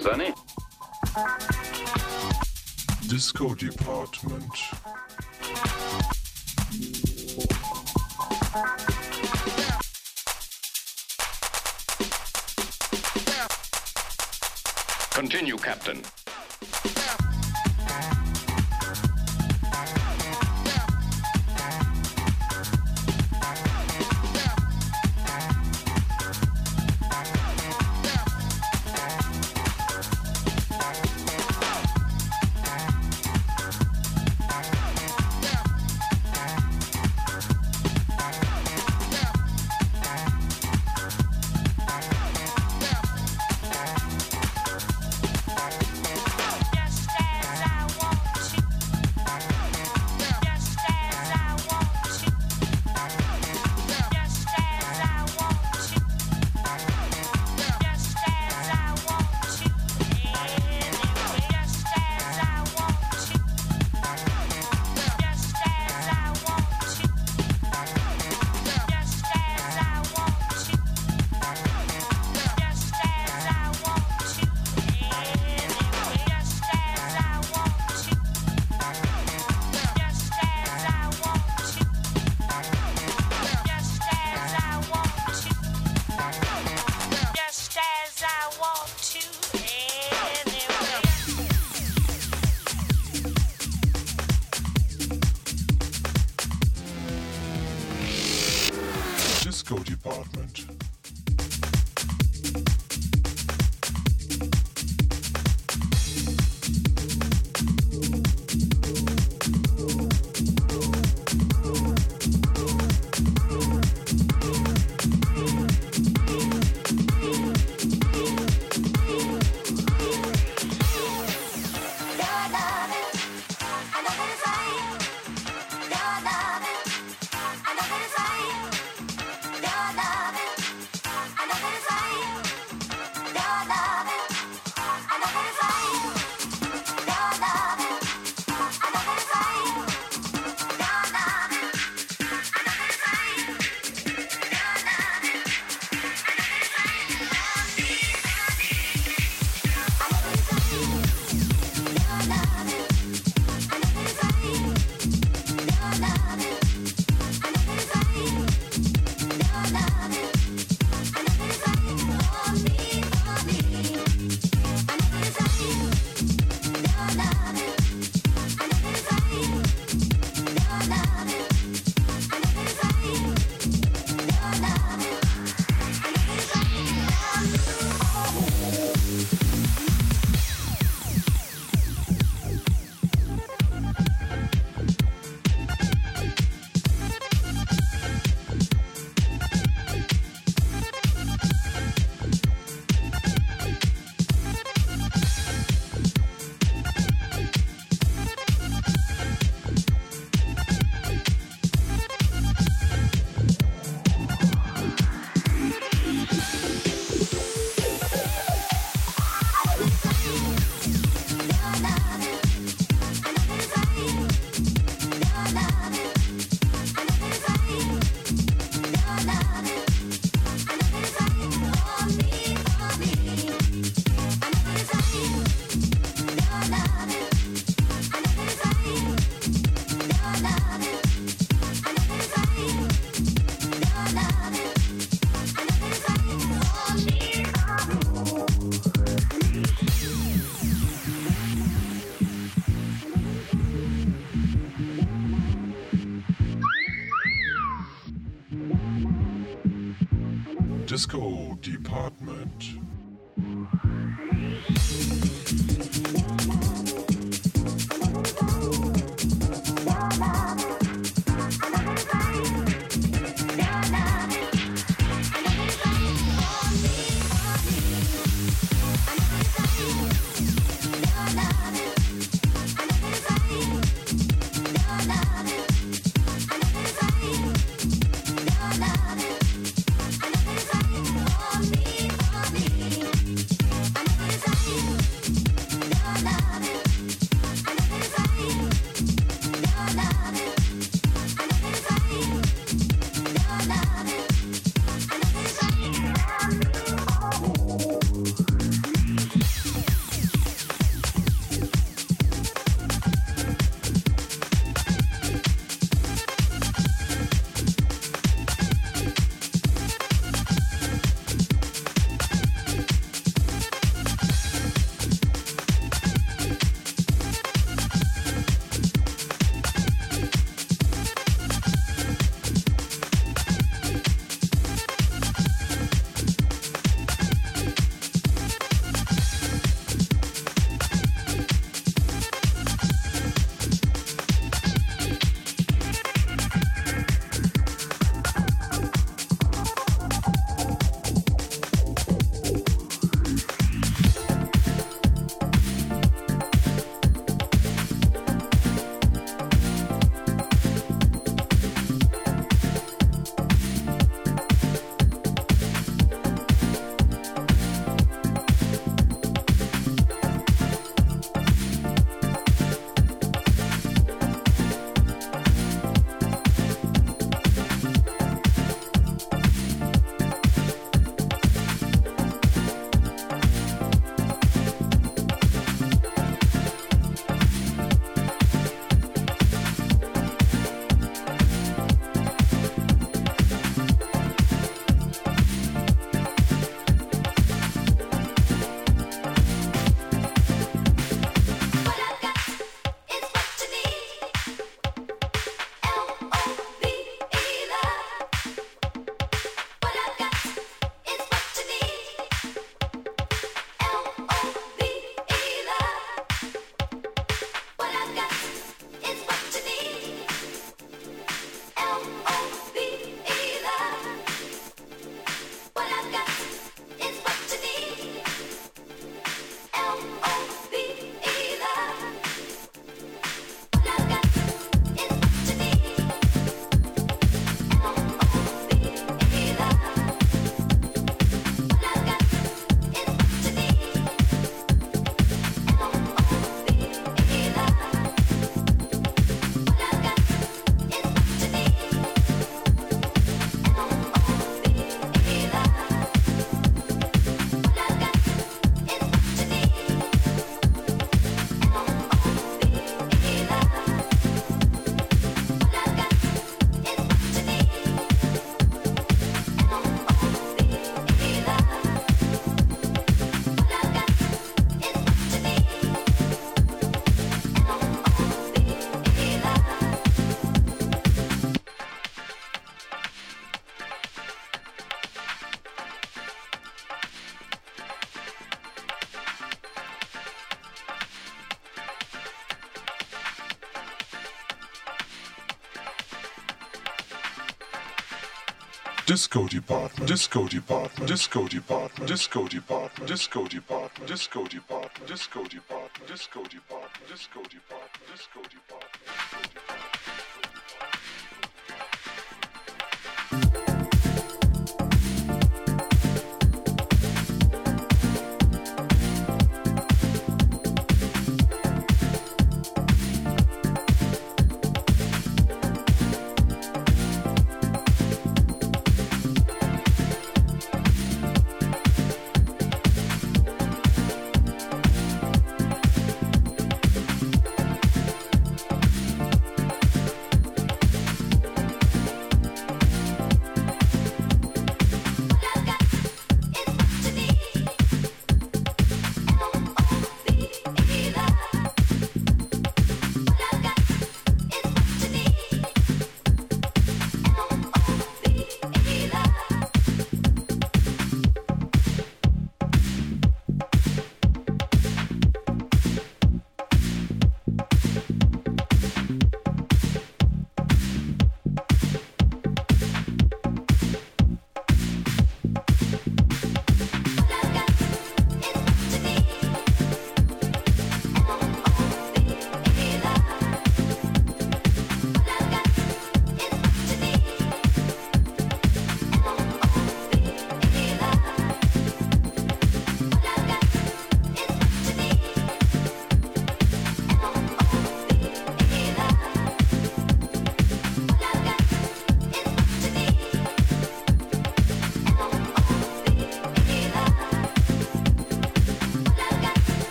Sonny? Disco Department. Continue, Captain. Disco Department. Disco Department. Disco Department. Disco Department. Disco Department. Disco Department. Disco Department. Disco Department. Disco Department. Disco Department. Disco Department.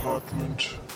Apartment.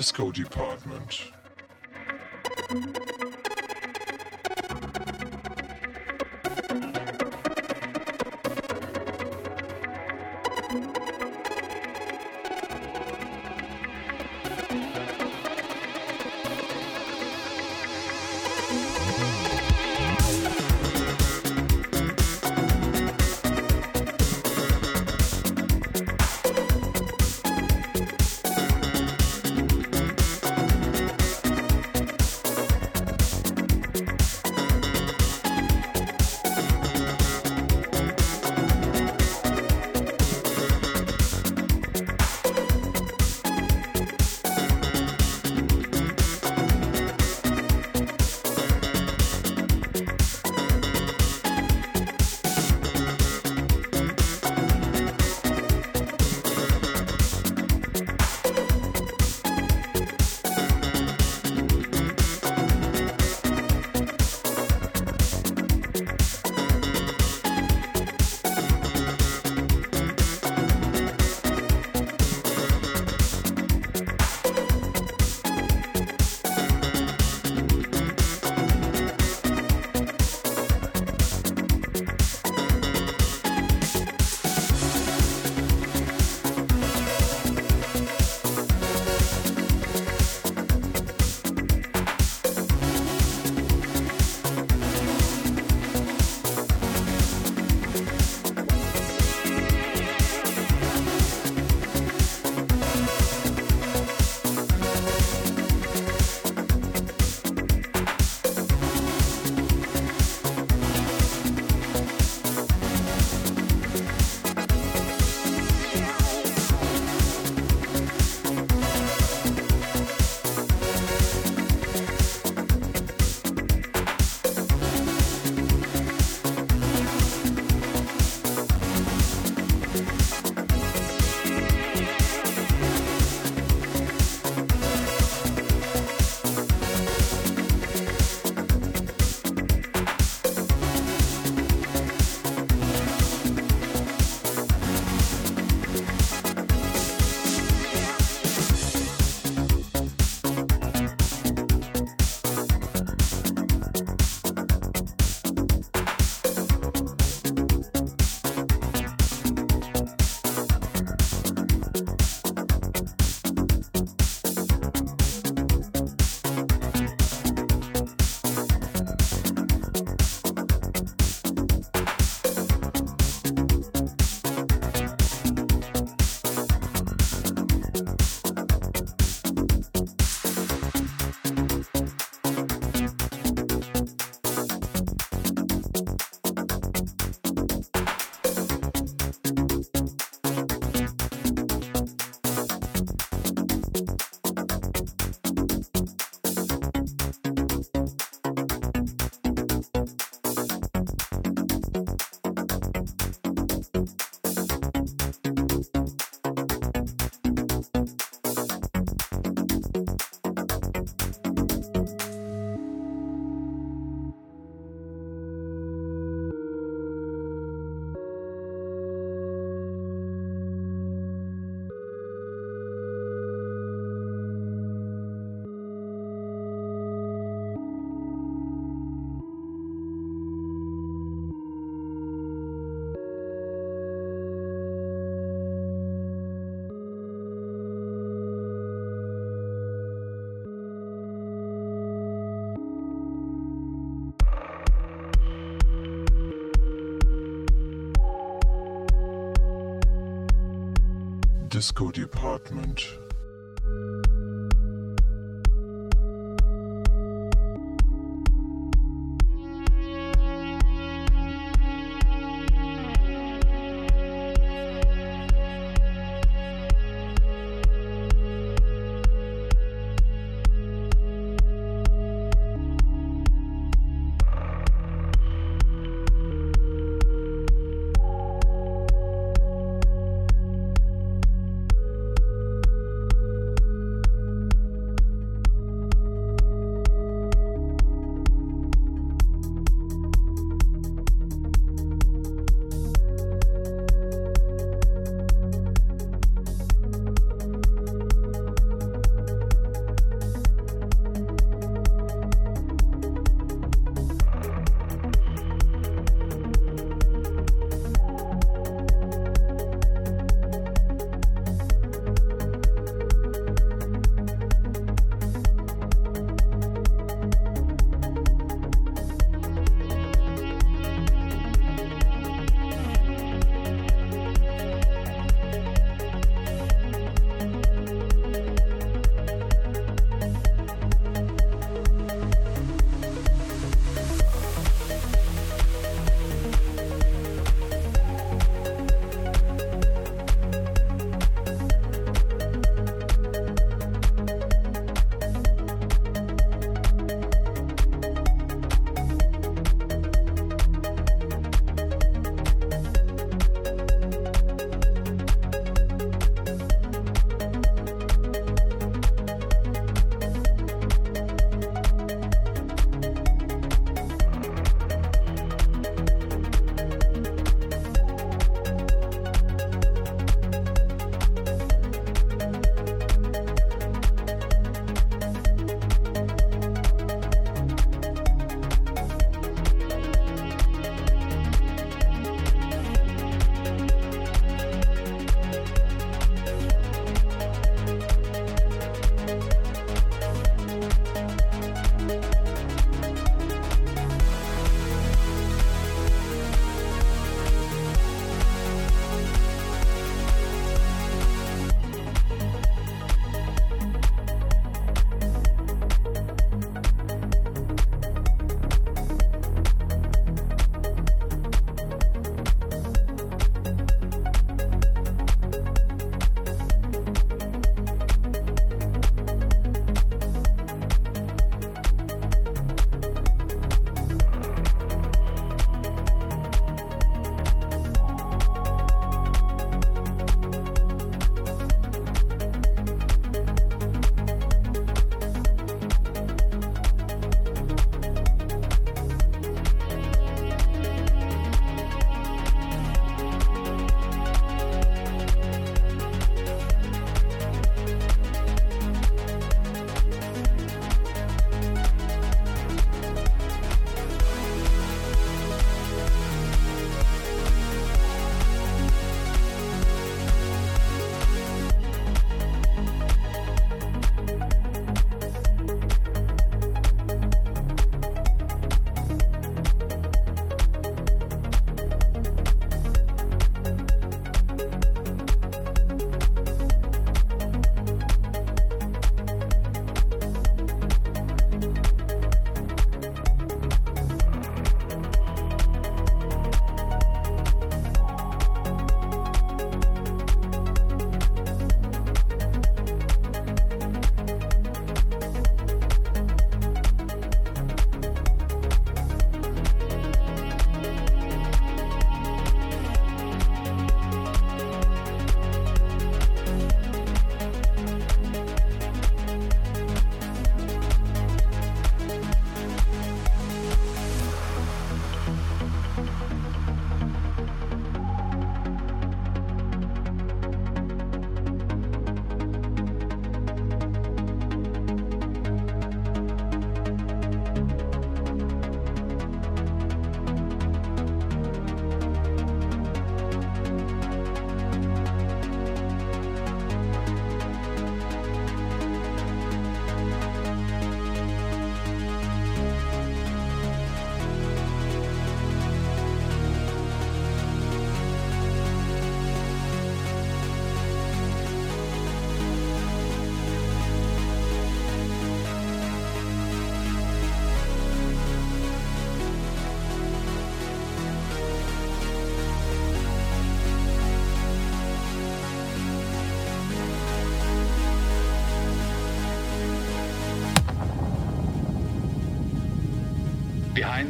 Disco Department. Disco Department.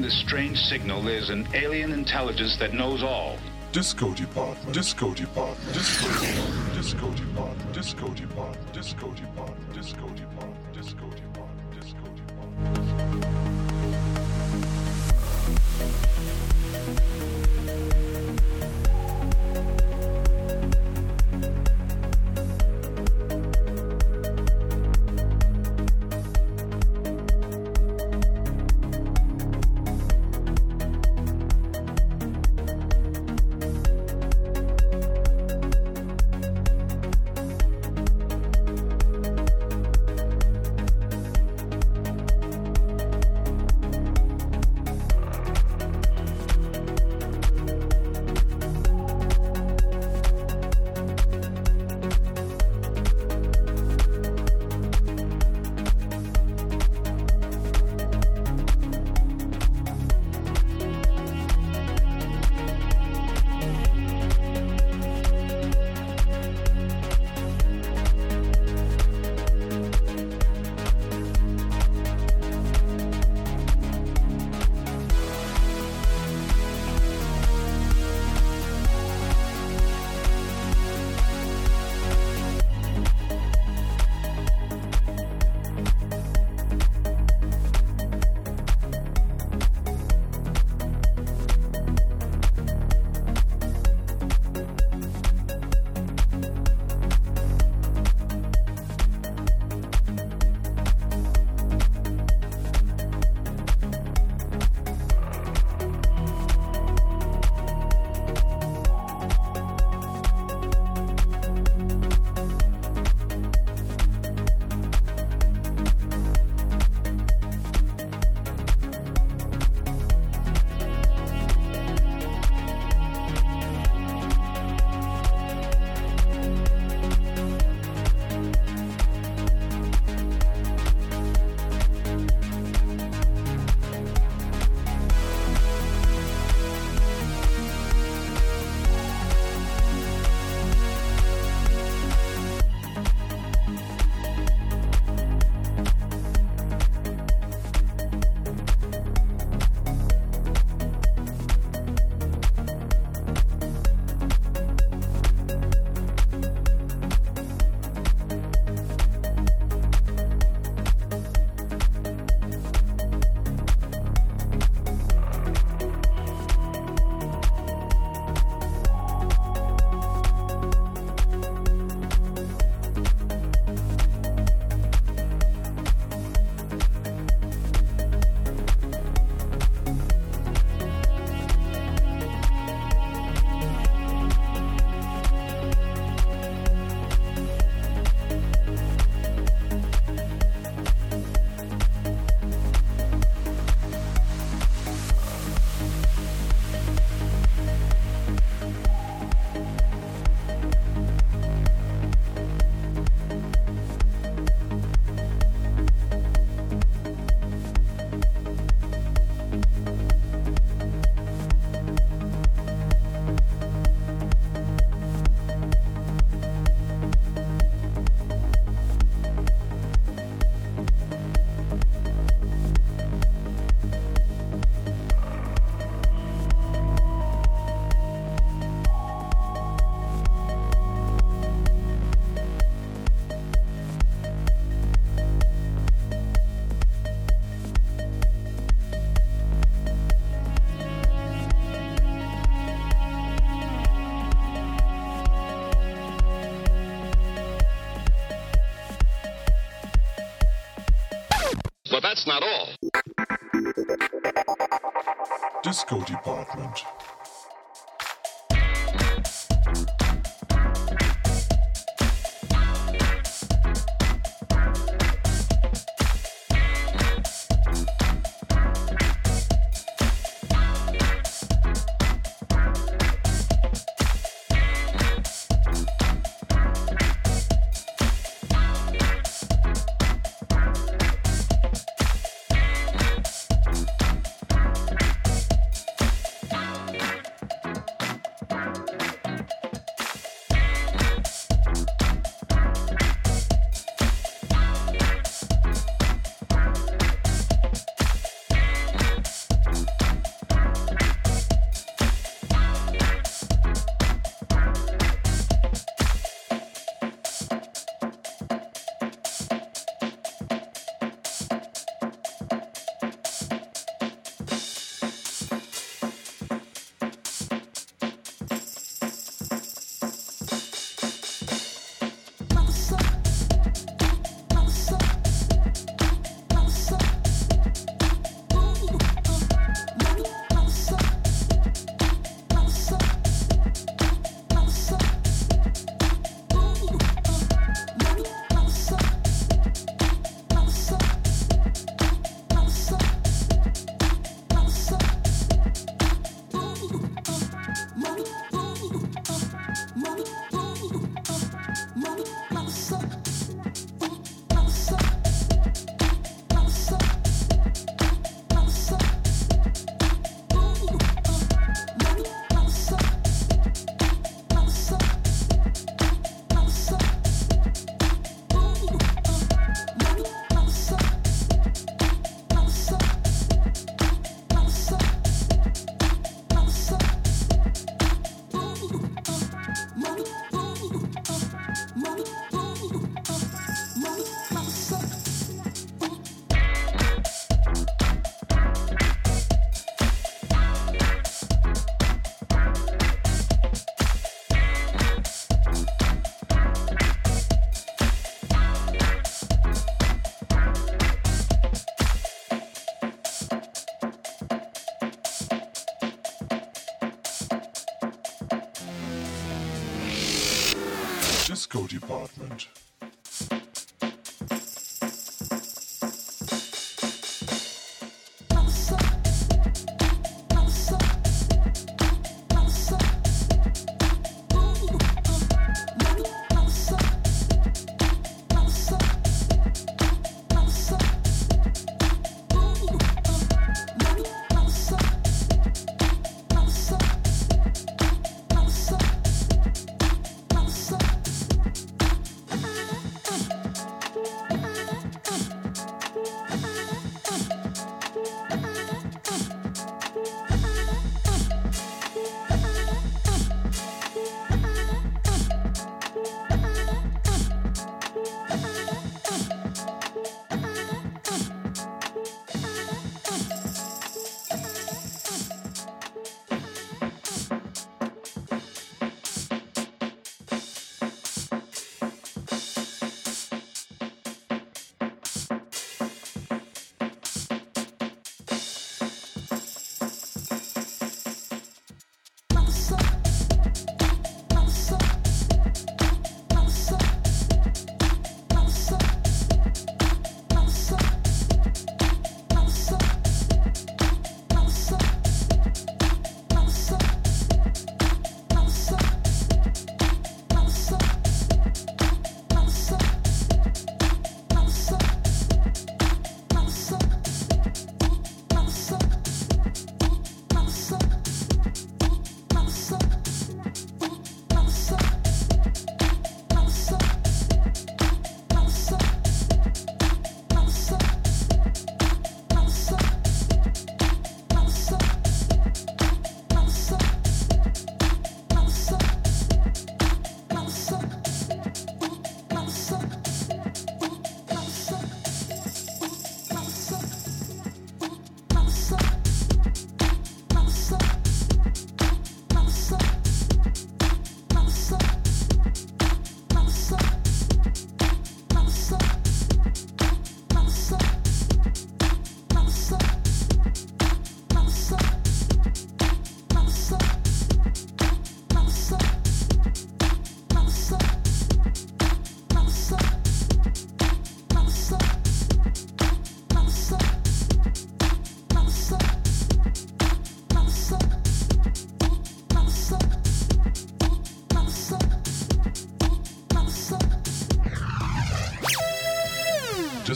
Behind this strange signal, there's an alien intelligence that knows all. Disco Department. Disco Department. Disco Department. Disco Department. Disco Department. Disco Department. Disco Department. Disco Department. Disco Department. That's not all. Disco Department.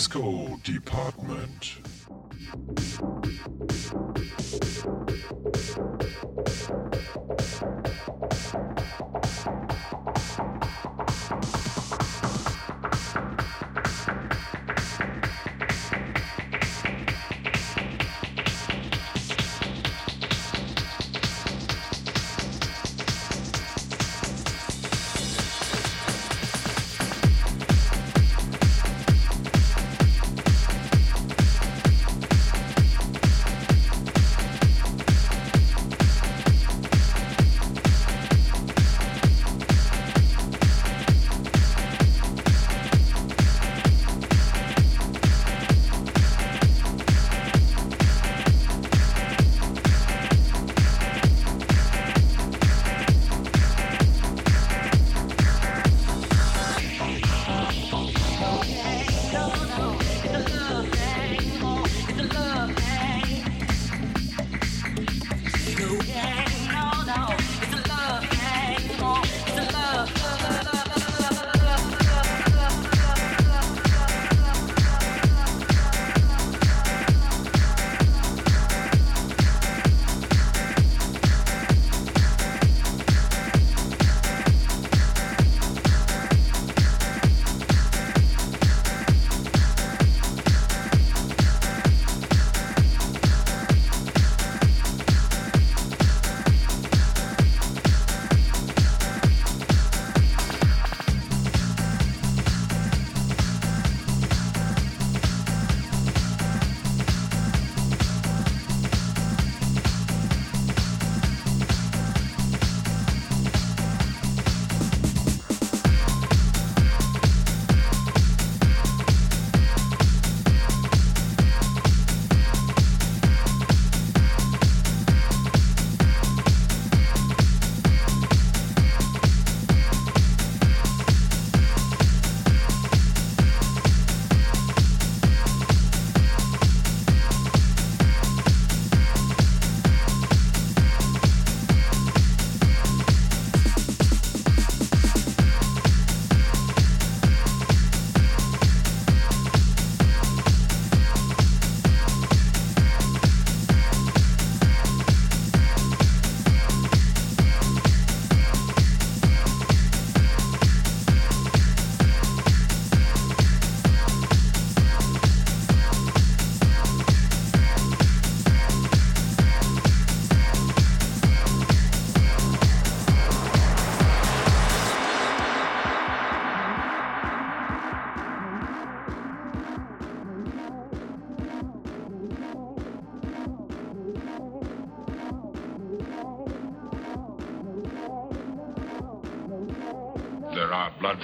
Disco Department.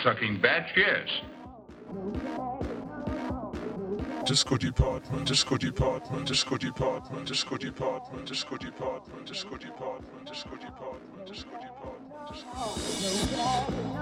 Blood-sucking batch, yes. Disco Department, Disco Department, Disco Department, Disco Department, Disco Department, Disco Department, Disco Department, Disco Department, Disco Disco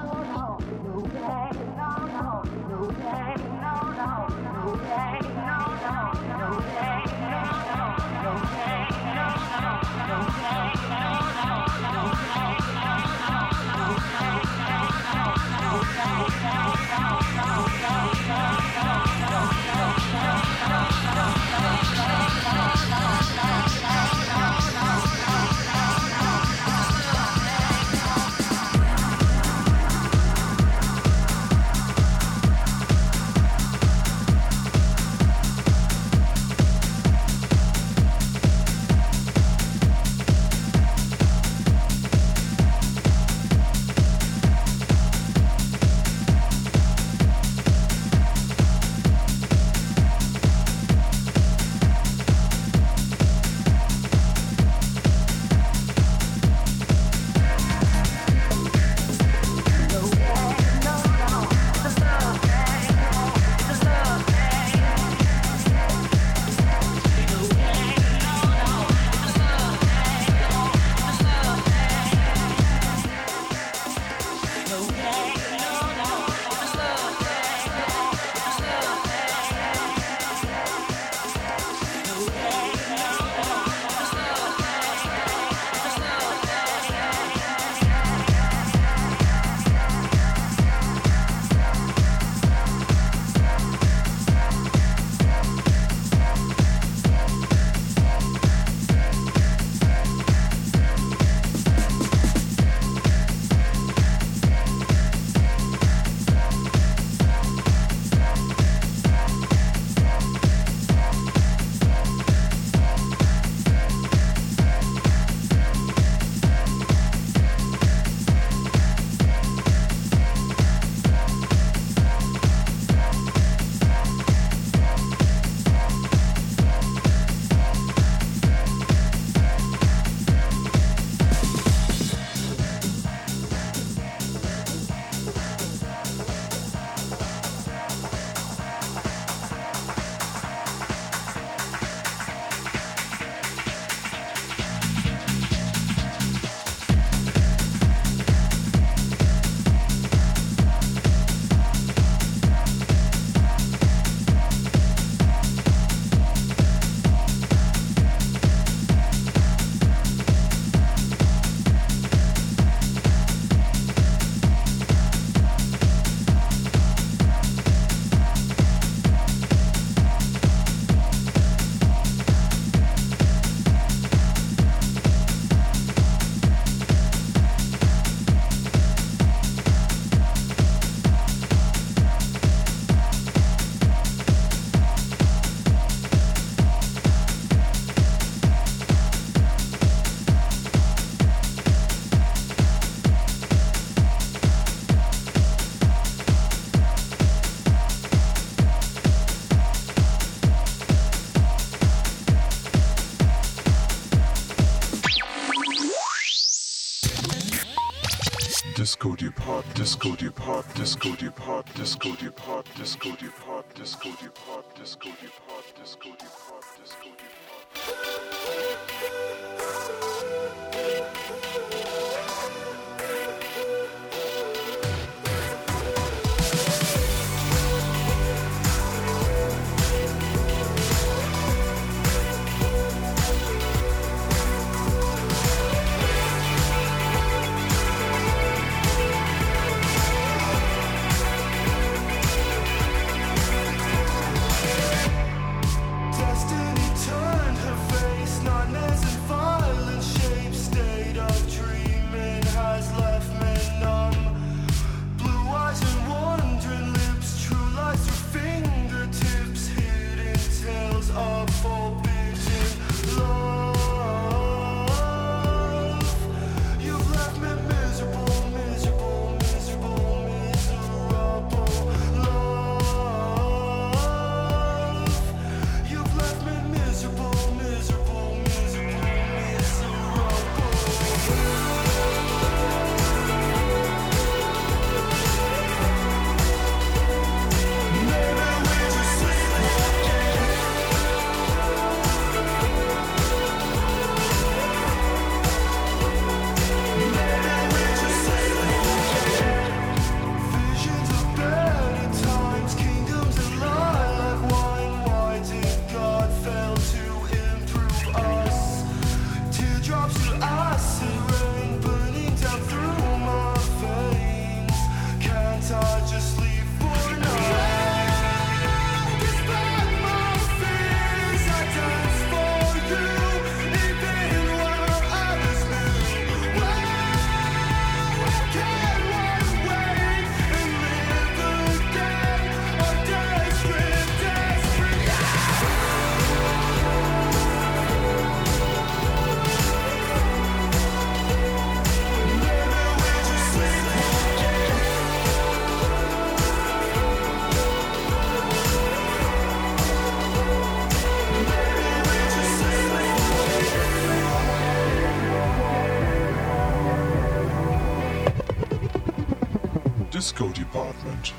Disco Depot, Disco Depot, Disco Depot, Disco Depot, Disco Depot, Disco Depot, Disco Depot. Disco Department.